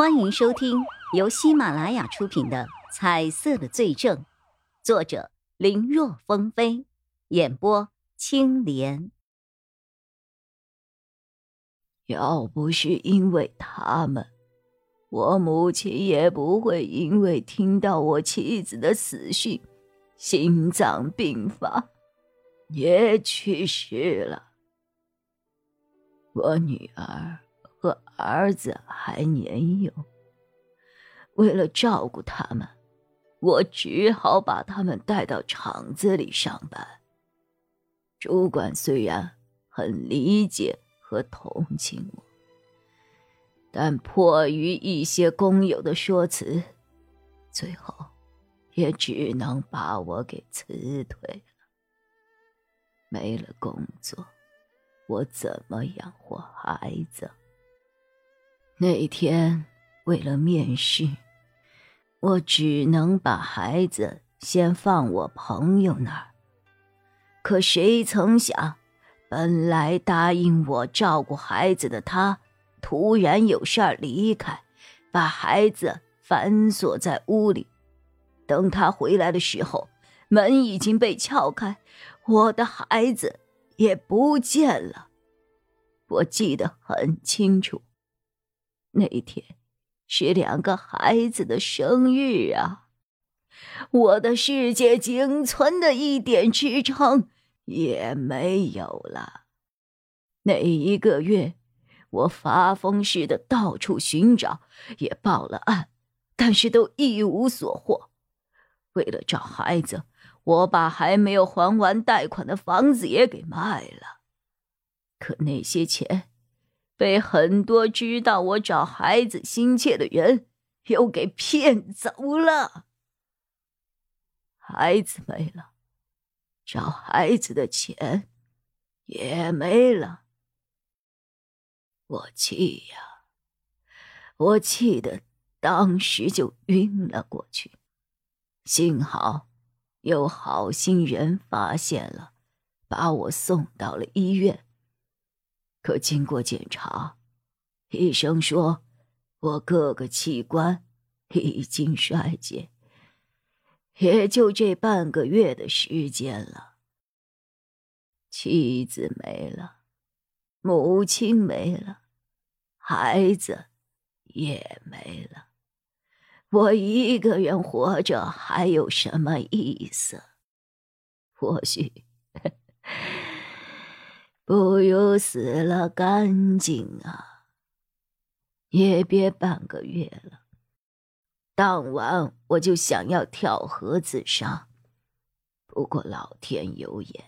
欢迎收听由喜马拉雅出品的《彩色的罪证》，作者林若风飞，演播青莲。要不是因为他们，我母亲也不会因为听到我妻子的死讯，心脏病发，也去世了。我女儿和儿子还年幼，为了照顾他们，我只好把他们带到厂子里上班。主管虽然很理解。和同情我，但迫于一些工友的说辞，最后也只能把我给辞退了。没了工作，我怎么养活孩子？那天为了面试，我只能把孩子先放我朋友那儿。可谁曾想？本来答应我照顾孩子的他，突然有事儿离开，把孩子反锁在屋里。等他回来的时候，门已经被撬开，我的孩子也不见了。我记得很清楚，那天是两个孩子的生日啊！我的世界仅存的一点支撑。也没有了。那一个月，我发疯似的到处寻找，也报了案，但是都一无所获。为了找孩子，我把还没有还完贷款的房子也给卖了。可那些钱，被很多知道我找孩子心切的人又给骗走了。孩子没了。找孩子的钱也没了，我气呀！我气得当时就晕了过去。幸好有好心人发现了，把我送到了医院。可经过检查，医生说我各个器官已经衰竭。也就这半个月的时间了，妻子没了，母亲没了，孩子也没了，我一个人活着还有什么意思？或许不如死了干净啊！也别半个月了。当晚我就想要跳河自杀，不过老天有眼，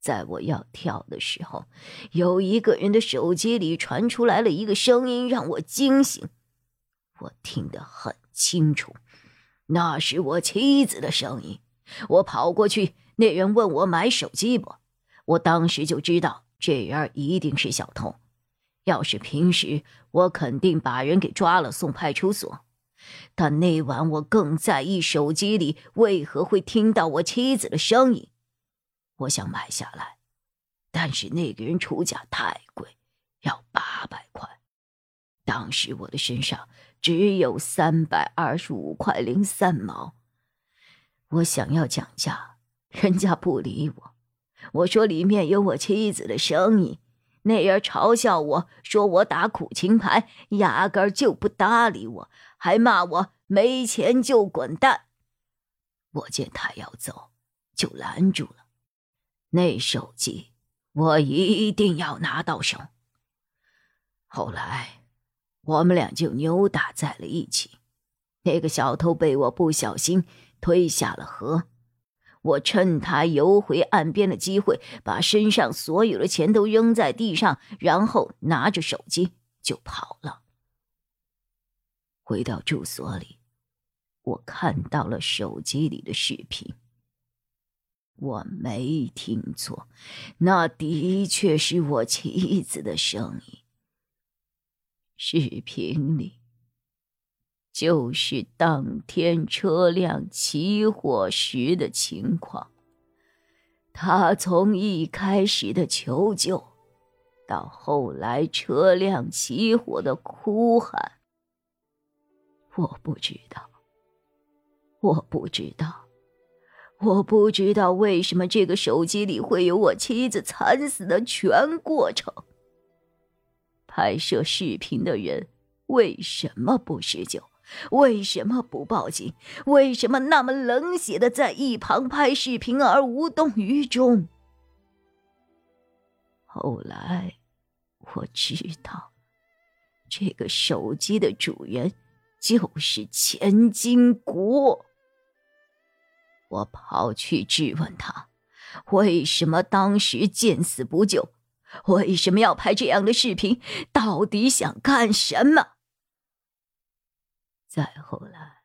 在我要跳的时候，有一个人的手机里传出来了一个声音，让我惊醒。我听得很清楚，那是我妻子的声音。我跑过去，那人问我买手机不？我当时就知道这人一定是小偷。要是平时，我肯定把人给抓了送派出所。但那晚我更在意手机里为何会听到我妻子的声音。我想买下来，但是那个人出价太贵，要八百块。当时我的身上只有三百二十五块零三毛。我想要讲价，人家不理我。我说里面有我妻子的声音，那人嘲笑我说我打苦情牌，压根就不搭理我。还骂我没钱就滚蛋！我见他要走，就拦住了。那手机我一定要拿到手。后来，我们俩就扭打在了一起。那个小偷被我不小心推下了河，我趁他游回岸边的机会，把身上所有的钱都扔在地上，然后拿着手机就跑了。回到住所里，我看到了手机里的视频。我没听错，那的确是我妻子的声音。视频里就是当天车辆起火时的情况。他从一开始的求救，到后来车辆起火的哭喊。我不知道，我不知道，我不知道为什么这个手机里会有我妻子惨死的全过程。拍摄视频的人为什么不施救？为什么不报警？为什么那么冷血的在一旁拍视频而无动于衷？后来我知道，这个手机的主人就是钱金国。我跑去质问他，为什么当时见死不救？为什么要拍这样的视频？到底想干什么？再后来，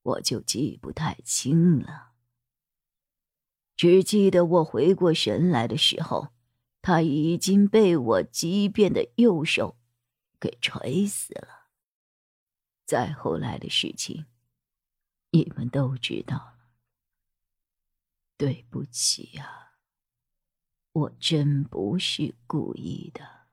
我就记不太清了，只记得我回过神来的时候，他已经被我畸变的右手给锤死了。再后来的事情，你们都知道了。对不起呀，我真不是故意的，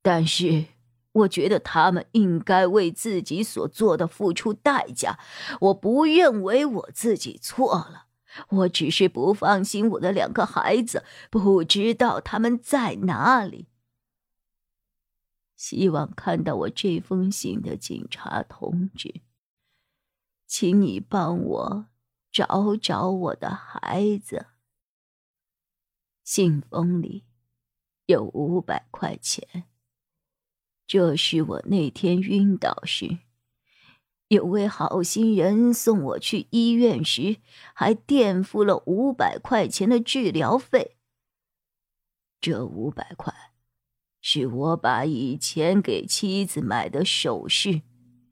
但是。我觉得他们应该为自己所做的付出代价。我不认为我自己错了，我只是不放心我的两个孩子，不知道他们在哪里。希望看到我这封信的警察同志，请你帮我找找我的孩子。信封里有五百块钱。这是我那天晕倒时，有位好心人送我去医院时，还垫付了五百块钱的治疗费。这五百块，是我把以前给妻子买的首饰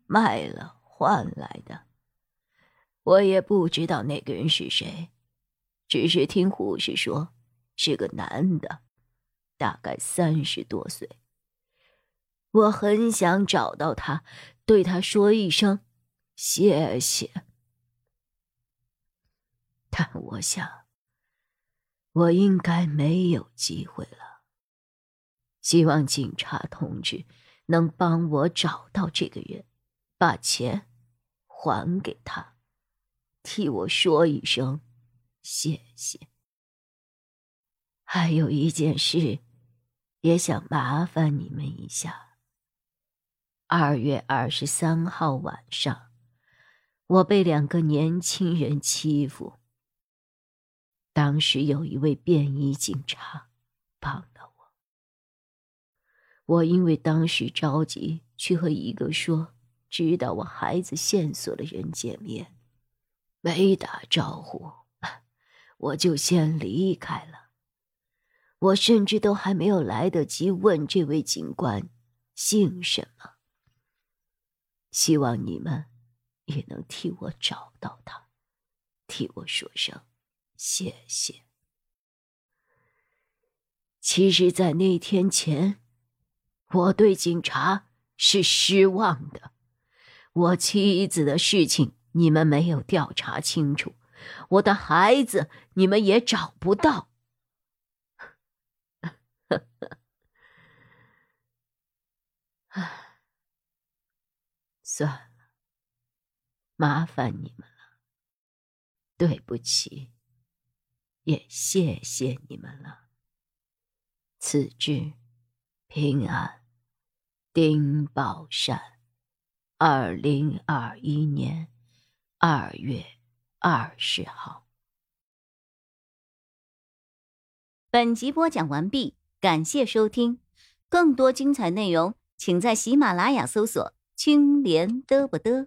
卖了换来的。我也不知道那个人是谁，只是听护士说是个男的，大概三十多岁。我很想找到他，对他说一声谢谢，但我想，我应该没有机会了。希望警察同志能帮我找到这个人，把钱还给他，替我说一声谢谢。还有一件事，也想麻烦你们一下。二月二十三号晚上，我被两个年轻人欺负。当时有一位便衣警察帮了我。我因为当时着急去和一个说知道我孩子线索的人见面，没打招呼，我就先离开了。我甚至都还没有来得及问这位警官姓什么。希望你们也能替我找到他，替我说声谢谢。其实，在那天前，我对警察是失望的。我妻子的事情你们没有调查清楚，我的孩子你们也找不到。唉。算了，麻烦你们了。对不起，也谢谢你们了。此致，平安，丁宝善，二零二一年二月二十号。本集播讲完毕，感谢收听。更多精彩内容，请在喜马拉雅搜索。青莲嘚不嘚。